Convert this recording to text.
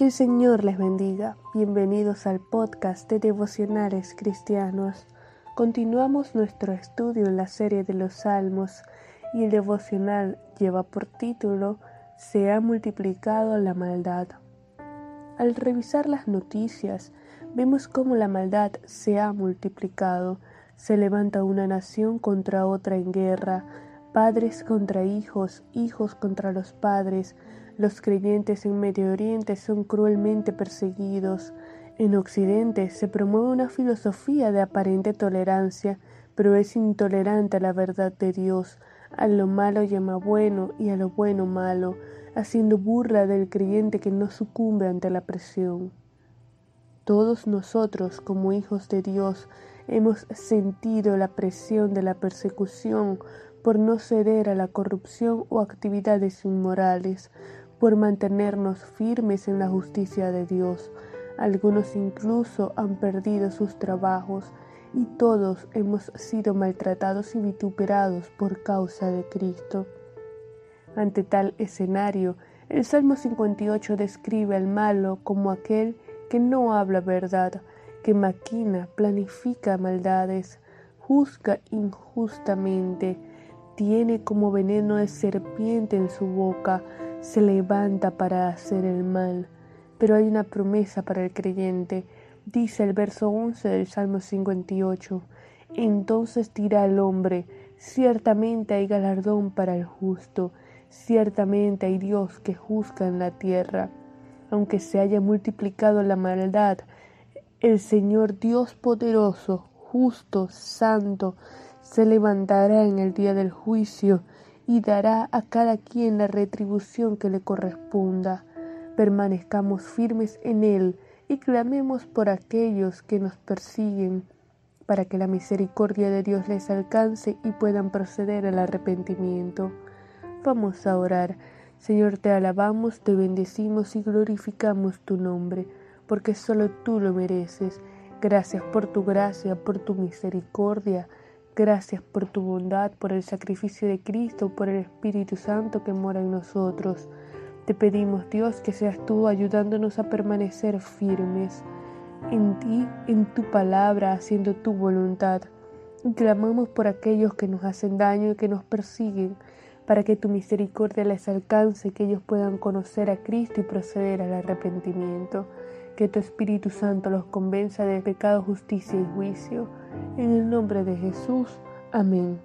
Que el Señor les bendiga. Bienvenidos al podcast de devocionales cristianos. Continuamos nuestro estudio en la serie de los Salmos y el devocional lleva por título Se ha multiplicado la maldad. Al revisar las noticias, vemos cómo la maldad se ha multiplicado. Se levanta una nación contra otra en guerra, padres contra hijos, hijos contra los padres, los creyentes en Medio Oriente son cruelmente perseguidos. En Occidente se promueve una filosofía de aparente tolerancia, pero es intolerante a la verdad de Dios. A lo malo llama bueno y a lo bueno malo, haciendo burla del creyente que no sucumbe ante la presión. Todos nosotros, como hijos de Dios, hemos sentido la presión de la persecución por no ceder a la corrupción o actividades inmorales, por mantenernos firmes en la justicia de Dios. Algunos incluso han perdido sus trabajos y todos hemos sido maltratados y vituperados por causa de Cristo. Ante tal escenario, el Salmo 58 describe al malo como aquel que no habla verdad, que maquina, planifica maldades, juzga injustamente, tiene como veneno de serpiente en su boca, se levanta para hacer el mal. Pero hay una promesa para el creyente. Dice el verso 11 del Salmo 58. Entonces dirá el hombre, ciertamente hay galardón para el justo, ciertamente hay Dios que juzga en la tierra. Aunque se haya multiplicado la maldad, el Señor Dios poderoso, justo, santo, se levantará en el día del juicio y dará a cada quien la retribución que le corresponda. Permanezcamos firmes en Él y clamemos por aquellos que nos persiguen, para que la misericordia de Dios les alcance y puedan proceder al arrepentimiento. Vamos a orar. Señor, te alabamos, te bendecimos y glorificamos tu nombre, porque solo tú lo mereces. Gracias por tu gracia, por tu misericordia. Gracias por tu bondad, por el sacrificio de Cristo, por el Espíritu Santo que mora en nosotros. Te pedimos, Dios, que seas tú ayudándonos a permanecer firmes en ti, en tu palabra, haciendo tu voluntad. Clamamos por aquellos que nos hacen daño y que nos persiguen, para que tu misericordia les alcance, que ellos puedan conocer a Cristo y proceder al arrepentimiento. Que tu Espíritu Santo los convenza de pecado, justicia y juicio. En el nombre de Jesús. Amén.